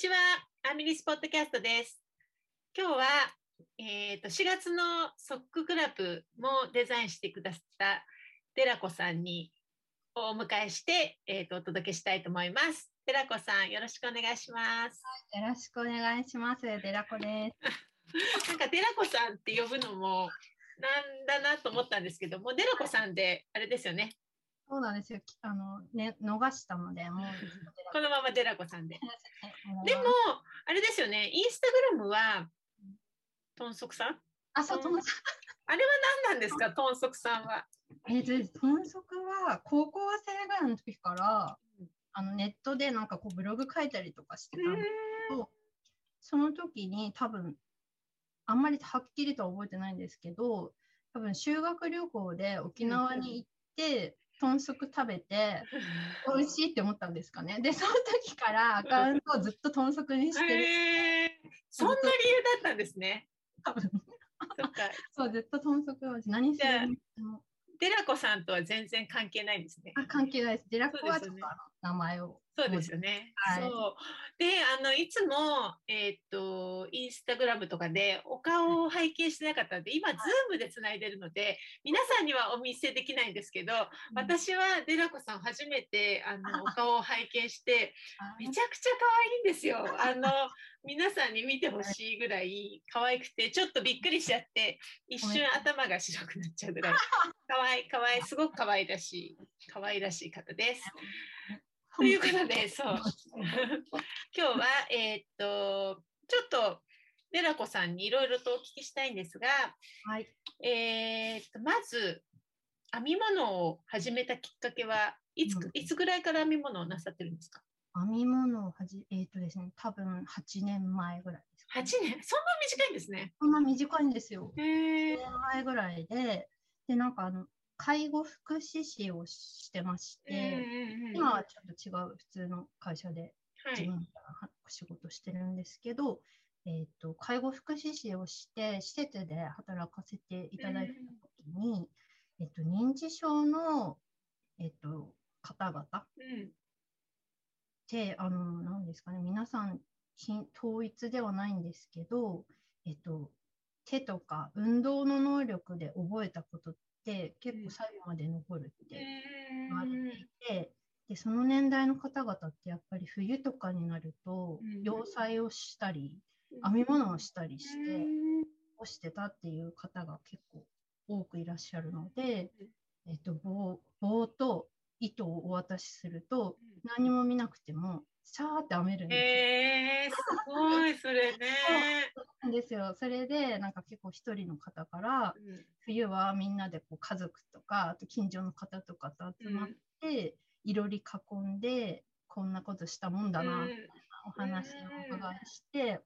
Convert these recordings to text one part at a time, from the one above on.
ちは、アミリスポッドキャストです。今日は、えー、と4月のソッククラブもデザインしてくださったデラコさんにお迎えして、えー、とお届けしたいと思います。デラコさん、よろしくお願いします。よろしくお願いします。デラコです。なんかデラコさんって呼ぶのもなんだなと思ったんですけども、デラコさんであれですよね。そうなんですよ。きあのね逃したので、もう このままデラコさんで。で でも、あれですよね、インスタグラムは、トンソクさん？あ、そう、トンあれは何なんですか、トンソクさんは。えーと、トンソクは高校生ぐらいの時から、あのネットでなんかこうブログ書いたりとかしてたんですけど、その時に多分、あんまりはっきりとは覚えてないんですけど、多分修学旅行で沖縄に行って、豚足食べて、美味しいって思ったんですかね？で、その時からアカウントをずっと豚足にしてる。へーそんな理由だったんですね。多分そっか、そう、ずっと豚足を何してもデラコさんとは全然関係ないんですね。あ関係ないです。デラコはちょっと名前を。そうですよね。はいそう。で、あの、いつも、えーっと、インスタグラムとかでお顔を拝見してなかったので、今、ズームでつないでるので、皆さんにはお見せできないんですけど、私はデラコさん初めて、あの、お顔を拝見して、めちゃくちゃ可愛いんですよ。あの、皆さんに見てほしいぐらい可愛くて、ちょっとびっくりしちゃって、一瞬頭が白くなっちゃうぐらい、可愛い、可愛い、すごく可愛らしい、可愛らしい方です。ということで、そう。今日は、えーっと、ちょっと、デラコさんにいろいろとお聞きしたいんですが、はい。えーっと、まず、編み物を始めたきっかけはいつ,、うんいつぐらいから編み物をなさってるんですか？編み物をはじ、えっ、とですね、多分8年前ぐらいですか ?8 ね、年？そんな短いんですね。そんな短いんですよ。へ8え年前ぐらいで、で、なんかあの、介護福祉士をしてまして、今はちょっと違う普通の会社ではい。自分から仕事してるんですけど、えっ、と、介護福祉士をして、施設で働かせていただいたときに、えっと、認知症の、えっと、方々うん。って、あの、なんですかね、皆さん、ひ統一ではないんですけど、えっと、手とか運動の能力で覚えたことって結構最後まで残るって言われていて、でその年代の方々ってやっぱり冬とかになるとうん。洋裁をしたりうん。編み物をしたりしてうん。干してたっていう方が結構多くいらっしゃるので、えっと、棒棒と糸をお渡しすると何も見なくてもシャーって編めるんですえすごい、それね。なんですよ。それでなんか結構一人の方からうん。冬はみんなでこう家族とかあと近所の方とかと集まって、いろり囲んでこんなことしたもんだな、うん。みたいなお話をお伺いして、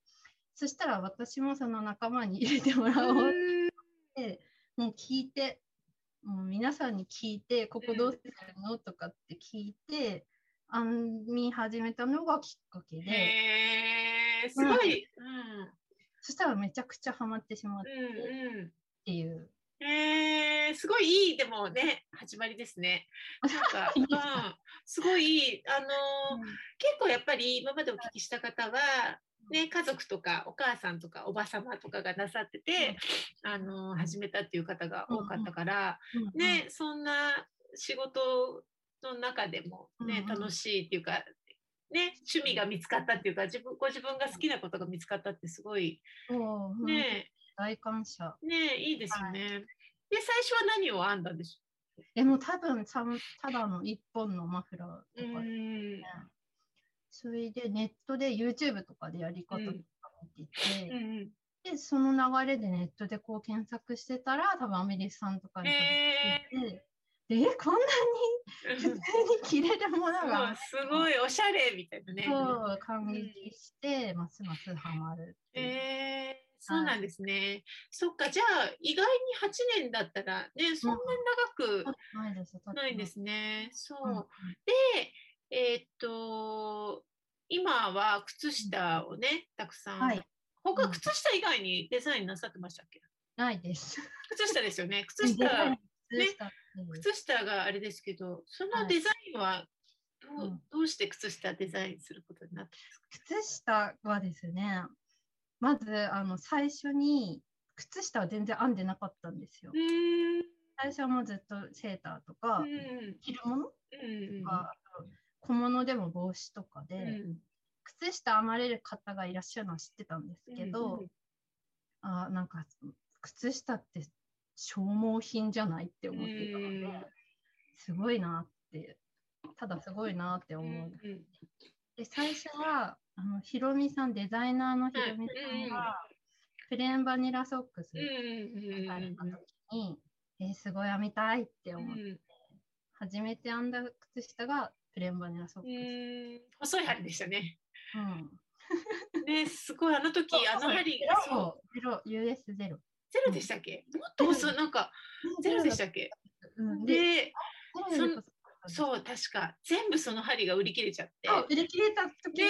そしたら私もその仲間に入れてもらおうって、もう聞いてもう皆さんに聞いてここどうするの？とかって聞いて編み始めたのがきっかけで、すごい。そしたらめちゃくちゃハマってしまって。うんうん。っていう。えすごいいいでもね始まりですね。なんか、うんですごいあのー結構やっぱり今までお聞きした方は。ね、家族とかお母さんとかおばさまとかがなさってて、あのー始めたっていう方が多かったから、うんうん。ね、そんな仕事の中でもね、うんうん。楽しいっていうか、ね、趣味が見つかったっていうか自分ご自分が好きなことが見つかったってすごいね。大感謝。ねいいですよね。で最初は何を編んだんでしでも多分さただの一本のマフラーょうとかで、んそれでネットで YouTube とかでやり方とか見てて、うんでその流れでネットでこう検索してたら多分アメリカさんとかにへたどり着いて、でえこんなに普通に着れるものがすごいおしゃれみたいなね。そう感激して、ますますハマる。えーそうなんですね。そっか、じゃあ、意外に8年だったら、ね、そんなに長くないです。ないんですね。そう。うんで、えーっと、今は靴下をね、たくさん。はい他、靴下以外にデザインなさってましたっけ？ないです。靴下ですよね。靴下、靴下靴下があれですけど、そのデザインはどどうどうして靴下デザインすることになったんですか？靴下はですね、まずあの最初に靴下は全然編んでなかったんですよ。うん最初はもうずっとセーターとか、うん。着るものうんとか、小物でも帽子とかで、うん靴下編まれる方がいらっしゃるのは知ってたんですけど、うん。あなんか靴下って消耗品じゃないって思ってたので、うんすごいなってただすごいなって思う。うんで最初はあのひろみさんデザイナーのひろみさんが、プレーンバニラソックスうん出された時に、えーすごい編みたいって思って、初めて編んだ靴下がプレーンバニラソックうス。ん細い針でしたね。うん ねすごいあの時あの針ゼそうロゼロ US ゼロ。ゼロでしたっけ？もっと細いなんかゼロでしたっけ？うん、で、そそう確か全部その針が売り切れちゃって。売り切れた時に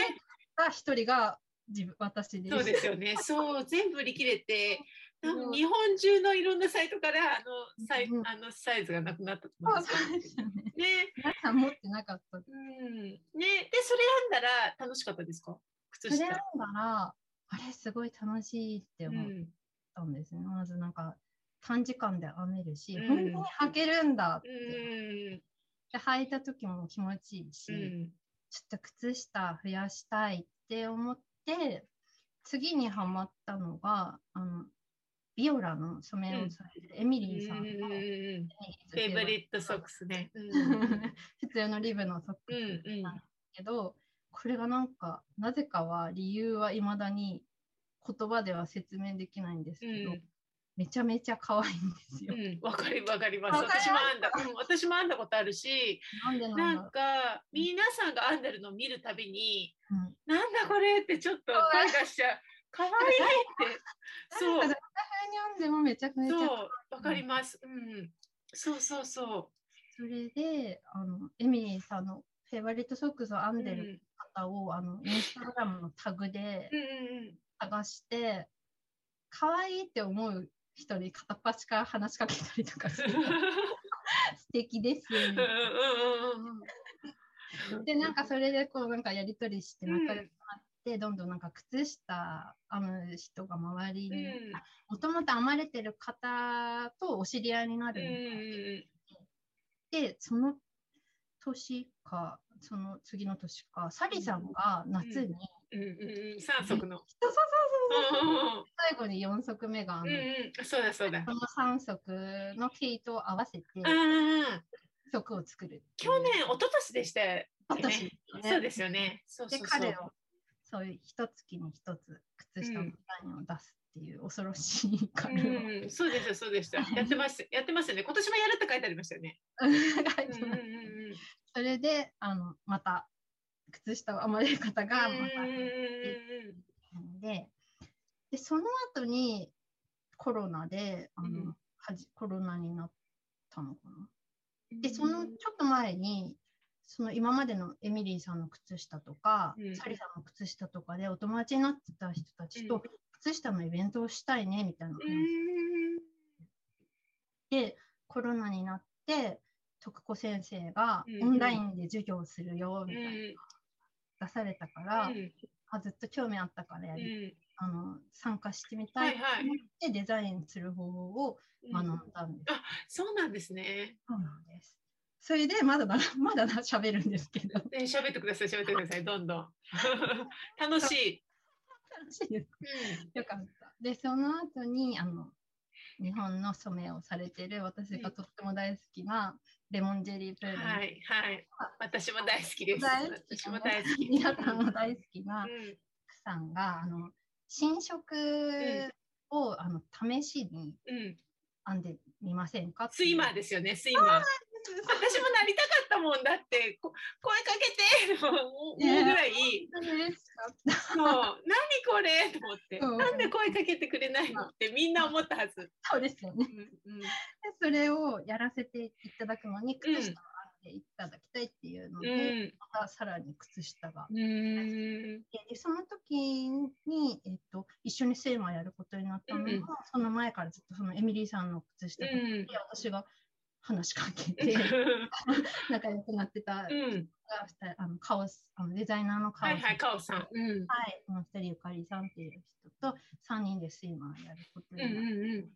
一人が自分私です。そうですよね。そう全部売り切れて。多うん分日本中のいろんなサイトからあのサイ,、うんあのサイズがなくなったとそう思うんですよね。皆さん持ってなかった。うん。ねでそれ編んだら楽しかったですか？靴下。それ編んだら、あれすごい楽しいって思っうん。たんですね。まずなんか短時間で編めるし、うん本当に履けるんだって。うん。で履いた時も気持ちいいし、うん。ちょっと靴下増やしたいって思って、次にハマったのが、あの、ビオラの染めをされてるエミリーさんの、フェイブリットソックスね。うん 普通のリブのソックうスんなんですけど、これがなんか、なぜかは理由はいまだに言葉では説明できないんですうん。けど、めちゃめちゃ可愛いんですよ。うん、わかりわかります。私も編んだ、うん、私も編んだことあるし、なんでなんだろなんか皆さんが編んでるのを見るたびに、う。うんなんだこれってちょっと声出しちゃう。可愛いって。そうに読んでもめちゃめちゃそう、わかります。うん。そうそうそそれで、あの、エミリーさんのフェイバリットソックスを編う。うんんでる方を、あの、インスタグラムのタグでうんうん探して、可愛いって思う人に片っ端から話しかけたりとかして、素敵です。うん。うんうんうんうん。で、なんかそれでこう、なんかやりとりして仲良くなって、どんどんなんか靴下編む人が周りに、もともと編まれてる方とお知り合いになうんうんるみたいで、その年か、その次の年か、サリさんが夏に、うんうんうん。三足の。そうそうそうそううんうん最後に4足目が編うんむ、うん。そうだそうだ。その3足の毛糸を合わせてああ。足を作る。去年、一昨年でしたよね。私、そうですよね。そうでそうそう。彼をそういう一月に一つ靴下のデザインを出すっていう恐ろしい彼を、うん、そうですよ、そうでした。やってます、やってますよね。今年もやるって書いてありましたよね。うんてうんうんそれであのまた靴下を編まれる方がまたうん。ででその後にコロナであの、うん。はじコロナになったのかな。うん。でそのちょっと前にその今までのエミリーさんの靴下とか、うん。サリさんの靴下とかでお友達になってた人たちと、うん。靴下のイベントをしたいねみたいな話。うん。でコロナになって徳子先生がうん。オンラインで授業するよみたいな、うん出されたから、うんあずっと興味あったからやり、うんあの参加してみたいとはいはい思ってデザインする方法を学んだんです。そうなんですね。そうなんです。それでまだだまだ喋るんですけど。ね喋ってください、喋ってください、どんどん。楽しい。楽しいです。よかった。で、その後に、あの、日本の染めをされてる私がとっても大好きなレモンジェリープールの、はい、はい。私も大好きです。私も大好き。皆さんも大好きなうん奥さんが、あの、新色を、あの試しにうん。編んでみませんかスイマーですよね、スイマー。私もなりたかったもんだって、こ声かけてと思うぐらい、本当に嬉しか？った。もう、何これと思って、う。んなんで声かけてくれないのってみんな思ったはず。そうですよね。うんうん。でそれをやらせていただくのに、うん靴下を編んでいただきたいっていうのうで、ん。またさらに靴下が。うーん。でその時に、えっと、一緒にセーマーやることになったのが、うんその前からずっとそのエミリーさんの靴下で、うん。私が話しかけて仲良くなってたうん。あのカオスあのデザイナーのカオスはいはい、カオさん。うん。はい、この二人ゆかりさんっていう人と3人でスイマーやることうんになって、うんうん。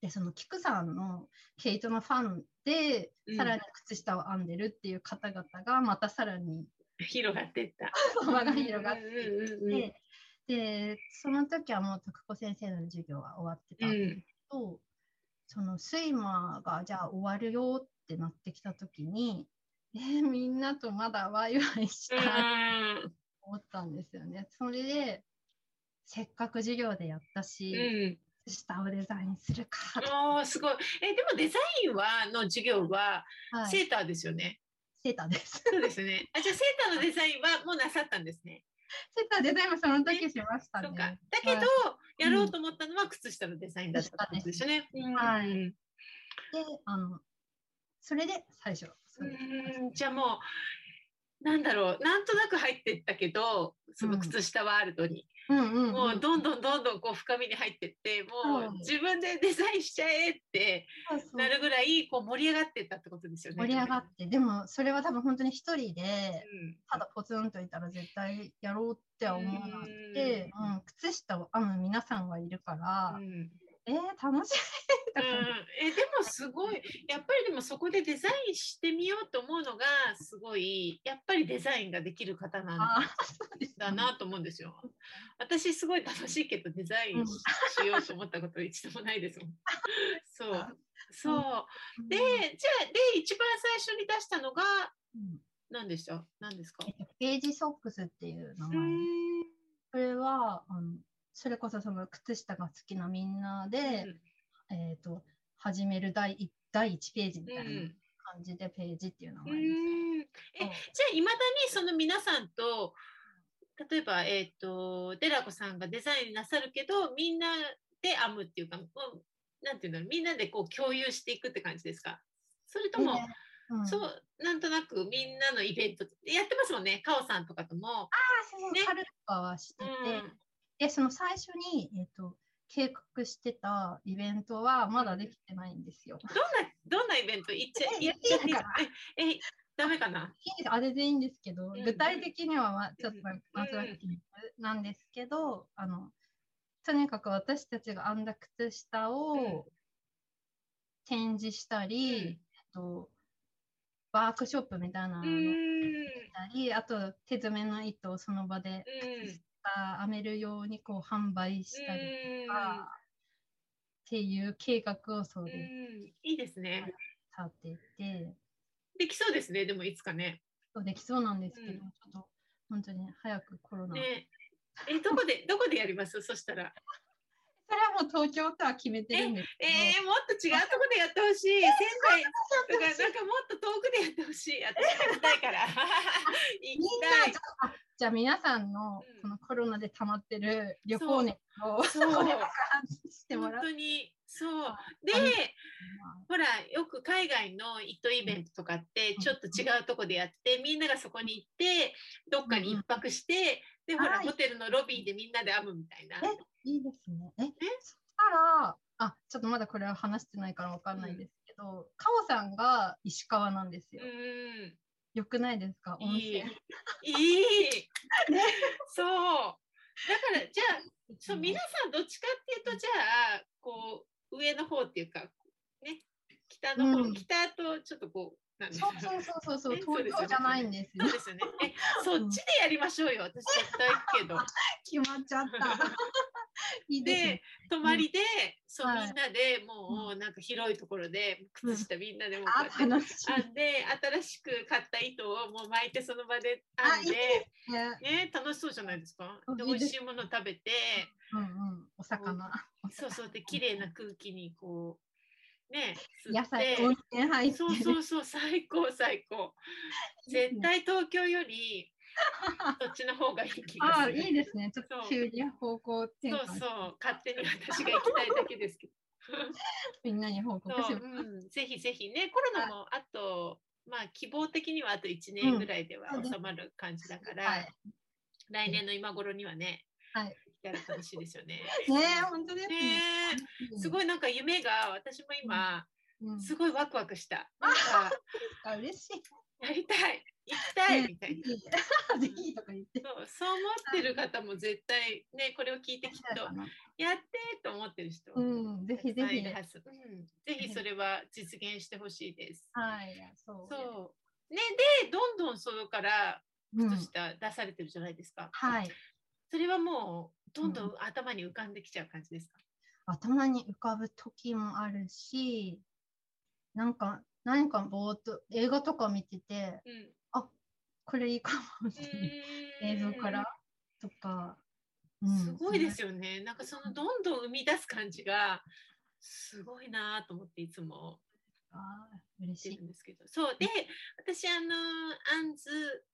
でそのキクさんのケイトのファンで、うんさらに靴下を編んでるっていう方々がまたさらに広がってった。輪が広がっていって、でその時はもう徳子先生の授業は終わってたんですけど、そのスイマーがじゃあ終わるよってなってきた時にえーみんなとまだワイワイしたいと思ったんですよね。それでせっかく授業でやったし、うん。靴下をデザインするかと、ああ、すごい。え、でもデザインは、の授業は、はい、セーターですよね？セーターです。そうですね。あ、じゃあセーターのデザインはもうなさったんですね。セーターデザインもその時しましたね。そうか。だけど、はいやろうと思ったのは靴下のデザインだったってことですよね。はい。うん。で、あの、それで最初。うん。じゃあもう、なんだろう、なんとなく入ってったけど、その靴下ワールドに、うんうんうん、もうどんどんどんどんこう深みに入ってって、もそうう自分でデザインしちゃえってなるぐらいこう盛り上がってったってことですよね。盛り上がって、でもそれは多分本当に一人で、うん。ただポツンといたら絶対やろうっては思わなくて、うん靴下を編む皆さんがいるから、うんえー、楽しい。うん。えでもすごい。やっぱりでもそこでデザインしてみようと思うのがすごいやっぱりデザインができる方なんだなと思うんですよ。私すごい楽しいけどデザインししようと思ったこと一度もないですもん。そう。そう。でじゃあで一番最初に出したのがうん何でした？何ですか？えっとページソックスっていう名う前でん。それはそれこそその靴下が好きなみんなで、えっ、と始める第一第1ページみたいなうん。感じでページっていう名う前です。ん。えじゃあいまだにその皆さんと例えば、えっとデラコさんがデザインなさるけどみんなで編むっていうかなんていうのみんなでこう共有していくって感じですか？それとも、ね。うん、そうなんとなくみんなのイベントやってますもんね。カオさんとかとも。あそうそうね。カルとかはしてうて、んでその最初に、えっと計画してたイベントはまだできてないんですよ。どんなどんなイベント？言っちゃえ言っちゃかええダメかな？いいあれでいいんですけど、うん。具体的にはまあちょっとうん。なんですけど、あのとにかく私たちが編んだ靴下うん。を展示したり、うん。えっと、ワークショップみたいなのをやっうんたり、あと手詰めの糸をその場でうんあ編めるようにこう販売したりうんとか、っていう計画をそううんでいいですね。立ていて、できそうですね、でもいつかね。そうできそうなんですけど、うんちょっと本当に早くコロナ、ねえ、どこで、どこでやります？そしたら。それはもう東京とは決めてるんですけど、えー、もっと違うとこでやってほしい。仙台とか、なんかもっと遠くでやってほしい。私行きたいから。行みんきなじゃ。あじゃあ皆さんのうんこのコロナで溜まってる旅行熱をそうこれからしても本らう。当に。そうあ。でほら、よく海外の糸イベントとかって、うんちょっと違うとこでやって、みんながそこに行って、どっかに一泊して、で、ほら、はいホテルのロビーでみんなで編むみたいな。えいいですね。え、そしたら、あ、ちょっとまだこれは話してないからわかんないですけど、カオさんが石川なんですよ。うん。よくないですか？温いい泉。いい。そう。だから、じゃあ、そう皆さんどっちかっていうとじゃあこう上の方っていうかね北の方、うん北とちょっとこうそうそうそうそうそう、東京じゃないんですよそう。ですよねえそっちでやりましょうよ私絶対行くけど 決まっちゃった。いいでね。泊まりで、そう、はいみんなでもうなんか広いところで靴下みんなでもこうあやっ、て楽し編んで新しく買った糸をもう巻いてその場であ編んでいね。ね楽しそうじゃないですかで美味しいもの食べてうんうん。お魚。そうそうで綺麗な空気にこうね吸野菜、温泉入って。そうそうそう最高最高。絶対東京よりそっちの方がいい気がああ、するいいですね。ちょっと急に方向転換。そうそう勝手に私が行きたいだけですけど。みんなに報告しそう。うん、ぜひぜひねコロナもあとまあ希望的にはあと1年ぐらいではうん収まる感じだから、はい。来年の今頃にはね、はいやる楽しいですよね。ねえ、本当ですね。ねえすごいなんか夢が私も今、うんすごいワクワクした。なんかあ嬉しい。やりたい行きたいみたいな。な。ぜひとか言って。そうそう思ってる方も絶対ねこれを聞いてきっとやってと思ってる人、うん、ぜひぜひたくさんいる。はずうん、ぜひそれは実現してほしいです。はい、そう。そうねでどんどんそれからうん靴下出されてるじゃないですか。はい。それはもうどんどん頭に浮かんできちゃう感じですか？頭に浮かぶ時もあるし、なんか、何かぼーっと映画とか見てて、うんこれいいかもって映像からとか。うんすごいですよね。なんかそのどんどん生み出す感じがすごいなと思っていつもあー嬉しい。んですけど。そうで私あのアンズ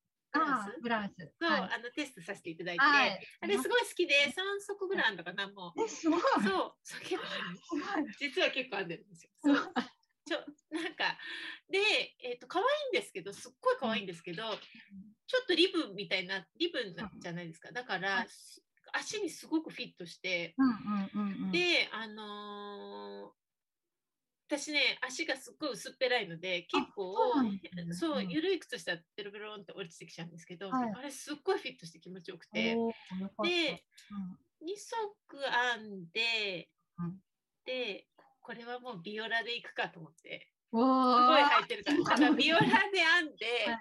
ブラウス？そう、はいあのテストさせていただいて、はいあれすごい好きで3足ぐらいあるのかなもう。え、すごい。そうそう結構。実は結構あるんですよ。そうちょなんかで、えー、と可愛いんですけどすっごい可愛いんですけど、ちょっとリブみたいなリブなじゃないですかだから、はい足にすごくフィットして、うんうんうんうん。であのー私ね足がすっごい薄っぺらいので結構そう緩い靴下ベロベロンって落ちてきちゃうんですけど、はい。あれすっごいフィットして気持ちよくて。でうん。2足編んで、うん。でこれはもうビオラでいくかと思って。おすごいー履いてるから。だからビオラで編んで、はい。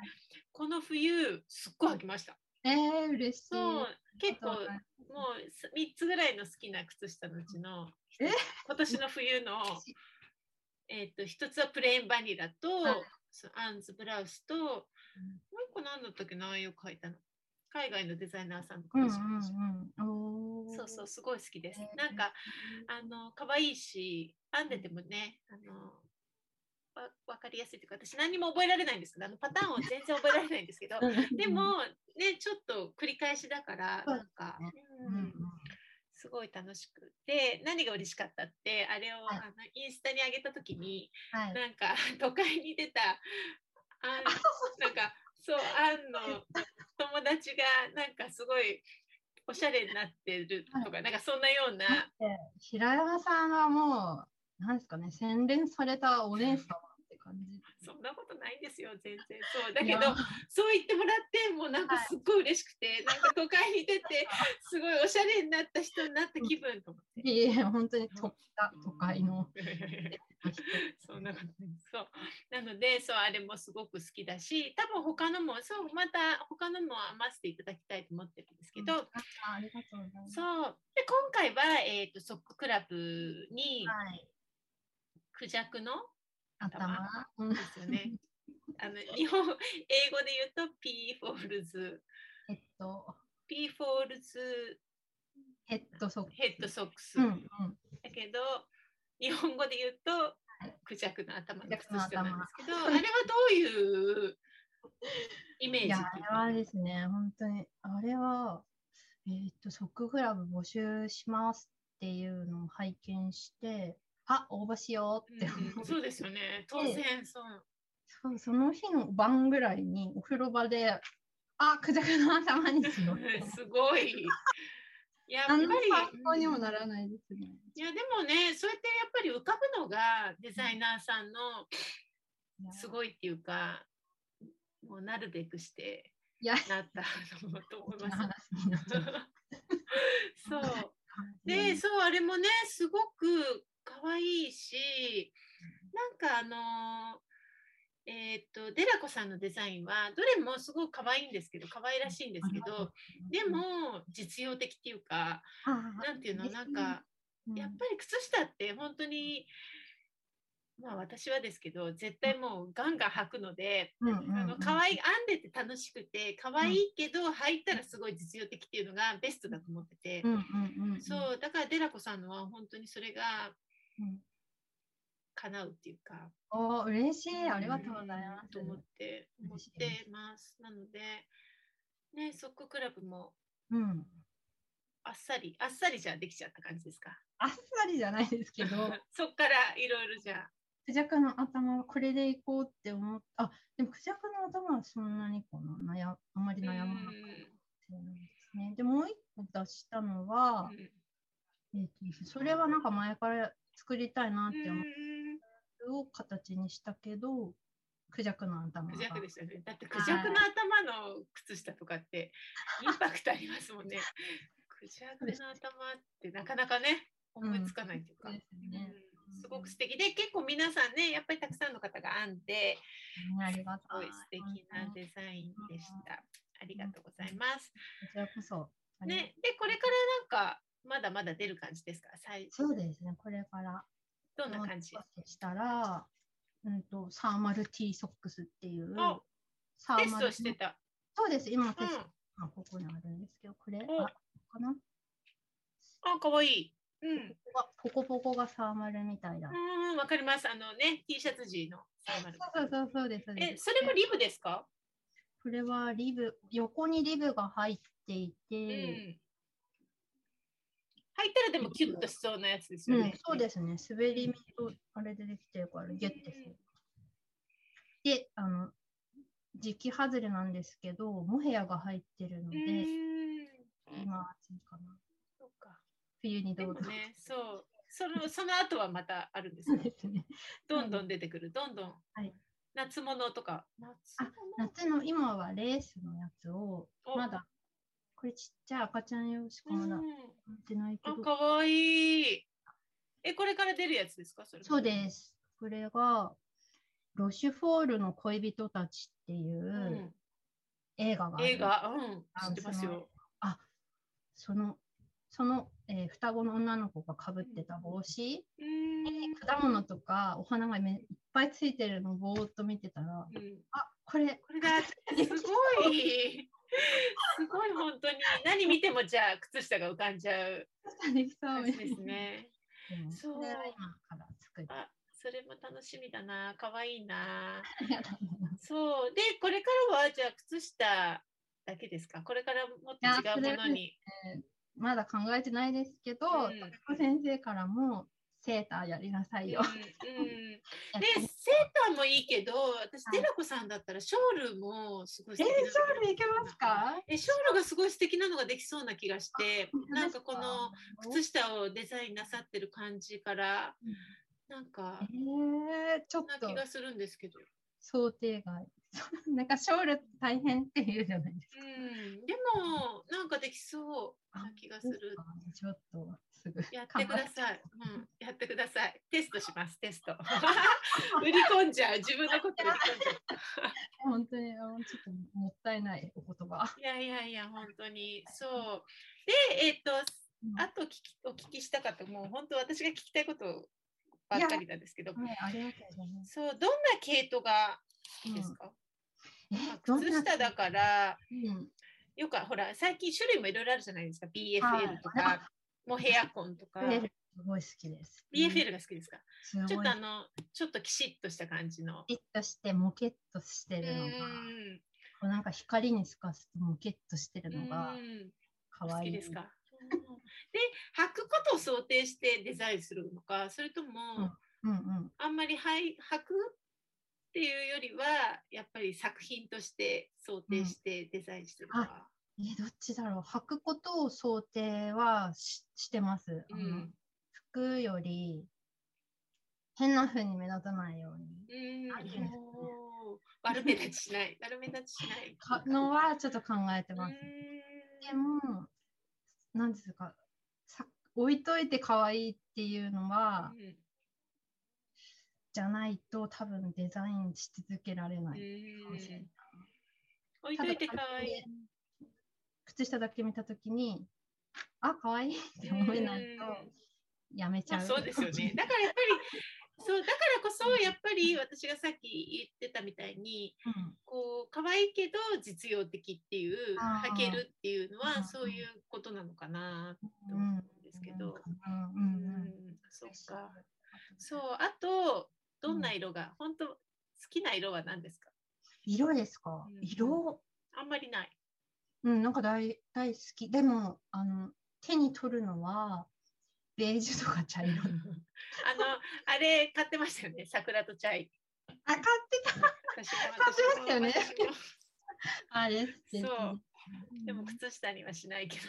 この冬すっごい履きました。えー、嬉しい。そう結構もうす3つぐらいの好きな靴下のうちのえ？今年の冬の、えっと1つはプレーンバニラと、はい。アンズブラウスと、もう一個何だったっけなよく書いたの。海外のデザイナーさんとかうんうんそうそうすごい好きです、えー。なんかあの可愛いし編んでてもねあのわ分かりやすいというか私何も覚えられないんですけどあのパターンを全然覚えられないんですけど うん。でもねちょっと繰り返しだからなんか、すごい楽しくて何が嬉しかったってあれを、はい。あのインスタに上げた時にはい。なんか 都会に出たあんなんかそうアンの友達がなんかすごいおしゃれになってるとか、なんかそんなような。で平山さんはもう、なんですかね、洗練されたお姉様って感じ。そんなことないんですよ全然そうだけどそう言ってもらってもうなんかはいすっごい嬉しくて、なんか都会に出てすごいおしゃれになった人になった気分と思って。いえ本当にとった都会の。そんなことないそうなのでそうあれもすごく好きだし多分他のもそうまた他のも編ませていただきたいと思ってるんですけど、あありがとうございます。そうで今回は、えー、とソッククラブにはい。クジャクの頭。うんですよね。あの日本英語で言うと Peafowl's えっと、 Peafowl's Head Socks。Head Socks、うんうん。だけど日本語で言うとい。クジャクの頭の靴下なんですけどあれはどういうイメージ？いや、あれはですね、本当に、あれは、えーっと、ソッククラブ募集しますっていうのを拝見して、あ、応募しようってうんそうですよね。当然そう。そうその日の晩ぐらいにお風呂場で、あ、クジャクの頭にしよう。すごい。やっぱり参考にもならないですね。いやでもねそうやってやっぱり浮かぶのがデザイナーさんのすい。ごいっていうかもうなるべくしていや、なったのと思います。そう。でそうあれもねすごく可愛いしなんかあのえっ、とデラコさんのデザインはどれもすごく可愛いんですけど可愛らしいんですけどで、も実用的っていうかあなんていうのなんかうん。やっぱり靴下って本当にまあ私はですけど絶対もうガンガン履くので、うん。うんうんあの可愛い編んでて楽しくて可愛いけど履いたらすごい実用的っていうのがベストだと思ってて、うんうんうんうん、そうだからデラコさんのは本当にそれがうん。叶うっていうか、おー嬉しい、ありがとうございます。と思って思ってます。なのでねソッククラブもうん、あっさりあっさりじゃあできちゃった感じですか？あっさりじゃないですけど、そっからいろいろじゃあ。クジャクの頭はこれでいこうって思っあ、でもクジャクの頭はそんなにかな悩あまり悩まなかったですね。で、もう一個出したのはう、ん。えーとそれはなんか前から作りたいなって思っうんを形にしたけど、クジャクの頭が。クジャクでしたね。だってクジャクの頭の靴下とかって インパクトありますもんね。クジャクの頭ってなかなかね、思いつかないというか。ですね。すごく素敵で、結構皆さんね、やっぱりたくさんの方が編んで、うんありがすとう。ごい素敵なデザインでした。ありがとうございます。こちらこそ。ね、で、まだまだ出る感じですか最そうですね、これから。どんな感じ？ししたら、うんと、サーマル T ソックスっていうあ、サテストしてた。そうです、今テスト、うん。あここにあるんですけど、これ、おあ、かな？あ、かわいい。うん。ポコポコがサーマルみたいだ。うん、わかります。あのね、T シャツ地のサーマル。そうそうそうです。え、すそれもリブですか？これはリブ、横にリブが入っていうん。て、履いたらでもキュッとしそうなやつですうんよね。そうですね、滑り身とあれでできてるから、ギュッてする。で、あの、時期外れなんですけど、モヘアが入ってるのうで、ん。今暑いかな。そうか。冬にでどうぞ。もね、そう。そのその後はまたあるんですよ。ですね。どんどん出てくる。どんどん。はい夏物とか。夏あ夏の今はレースのやつを、おまだ、これちっちゃい赤ちゃん用しかまだ。ってないけあ、ど、かわいい。え、これから出るやつですか？それも。そうです。これが、ロシュフォールの恋人たちっていううん。映画がある。映画、うん、あ知ってますよ。その、その、えー双子の女の子がかぶってた帽子、うーん。果物とかお花がめいっぱいついてるのをぼーっと見てたら、うん。あこれ、これだ、すごい。すごい、本当に。何見てもじゃあ、靴下が浮かんじゃうそう感じですね。うんそう。あ、それも楽しみだな。かわいいな。そう。で、これからは、じゃあ、靴下だけですか？これからもっと違うものに。まだ考えてないですけど、うん先生からもセーターやりなさいよ。うんうん、で、やってセーターもいいけど、私、はい。デラコさんだったら、ショールもすごいえー、素敵なショールいけますか？え、ショールがすごい素敵なのができそうな気がして、なんかこの靴下、下をデザインなさってる感じから、なんかえ、ー、ちょっと。な気がするんですけど。想定外。なんかショール大変っていうじゃないですか。うん、でも、なんかできそうな気がする。ちょっとすぐやってください。うん、やってください。テストします、テスト。売り込んじゃう、自分のこと売り込んじゃう。本当にちょっともったいないお言葉。いやいやいや、本当に。そう。で、えっ、と、あと聞きお聞きしたかった、もう本当私が聞きたいことばっかりなんですけど、はい、ありがとうございます。そう、どんな毛糸が好きですか、えまあ、どんな靴下だから、うん、よくほら、最近種類もいろいろあるじゃないですか。はい BFL とか、モヘアコンとか。すごい好きです。BFL が好きですか、すちょっとあの、ちょっとキシッとした感じの。ピッとしてモケッとしてうるのが、ん。こうなんか光に透かすとモケッとしてるのがうん可愛い好きですか、う んで、履くことを想定してデザインするのか、それとも、うんうん。あんまり履い履くっていうよりは、やっぱり作品として想定してデザインしてるのか？えーどっちだろう？履くことを想定はししてます。うん服より変な風に目立たないように。うん悪目立ちしない。悪目立ちしない。かのはちょっと考えてうます。んでも、なんですか、さ置いといて可愛いっていうのは、うんじゃないと多分デザインし続けられないかもしれない。置いといてかわいい。靴下だけ見たときに、あ、可愛いって思えないとやめちゃう。まあ、そうですよね。だからやっぱり、そうだからこそやっぱり私がさっき言ってたみたいにうん。こう可愛いけど実用的っていう履けるっていうのうんはそういうことなのかなとうん思うんですけど、うん。ううん。うん。そっか。そうあとどんな色が、本当好きな色は何ですか？色ですか、うん。色？あんまりない。うん、なんか大大好き。でも、あの、手に取るのは、ベージュとか茶色。あのあれ買ってましたよね桜とチャイ。あ、買ってた。買ってましたよね あれそうでも靴下にはしないけど。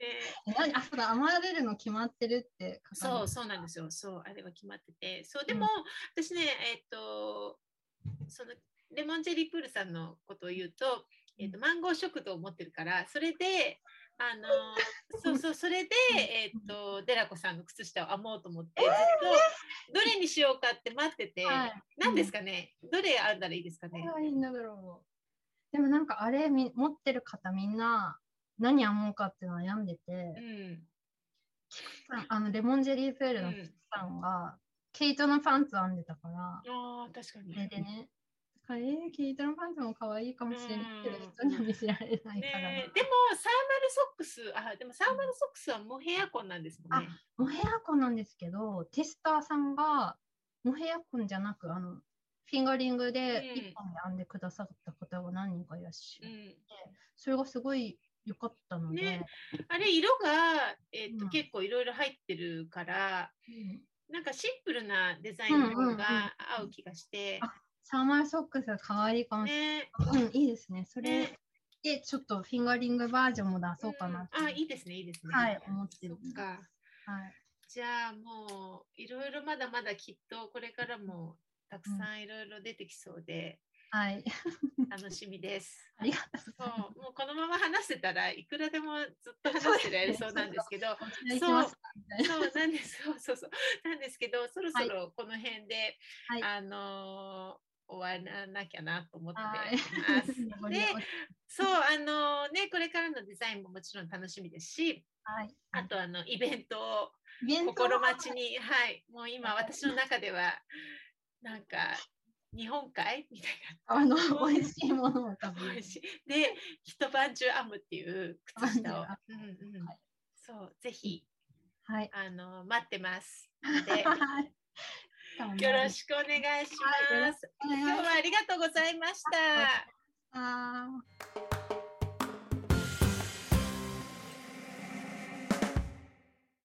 え何？あ、そうだ、編まれるの決まってるってそうそうなんですよ。そうあれは決まってて、そうでも、私ねえっ、とそのレモンジェリープールさんのことを言うと、えっ、とマンゴー食堂を持ってるから、それで。あの そうそうそれで、えっとデラコさんの靴下を編もうと思って、ずっとどれにしようかって待ってて、はい何ですかね、どれ編んだらいいですかね？何。がいいんだろう。でもなんかあれみ持ってる方みんな何編もうかって悩んでて、うん、あのレモンジェリープールのうん菊さんが、ケイトのパンツ編んでたから、ああ確かに。それでね、だからえーケイトのパンツも可愛いかもしれないけど、うん人には見せられないからな。ねえ。でもサーマルソックスあでもサーマルソックスはモヘアコンなんですもんね。モヘアコンなんですけど、テスターさんがモヘアコンじゃなく、あのフィンガリングでうん一本で編んでくださった方が何人かいらっしゃる。うん、それがすごい良かったので、ね。あれ色が、えーとうん。結構いろいろ入ってるからうん。なんかシンプルなデザインの方が合う気がして、あサーマルソックスが可愛いかもしれねない。うん、いいですね。それねでちょっとフィンガリングバージョンも出そうかなうんあいいですねいいですね。はい、思ってる。そっかはい。じゃあもういろいろまだまだきっとこれからもたくさんいろいろ出てきそうではい。楽しみです。ありがとうもうこのまま話してたらいくらでもずっと話してられそうなんですけど、こちら行きますかみたいなそうなんです。そうそうそう。なんですけど、そろそろこの辺で、はいあのー終わらなきゃなと思ってはい。ます。で用、そう、あのーね、これからのデザインももちろん楽しみですし、はい。あとあのイベントを心待ちに、はい、もう今私の中ではなんか日本海みたいあの美味しいものを食べる。で一晩中編むっていう靴下を。編、うんうん。はい。そうぜひはい。あの待ってます。の で。はいよろしくお願いします。今日はありがとうございました。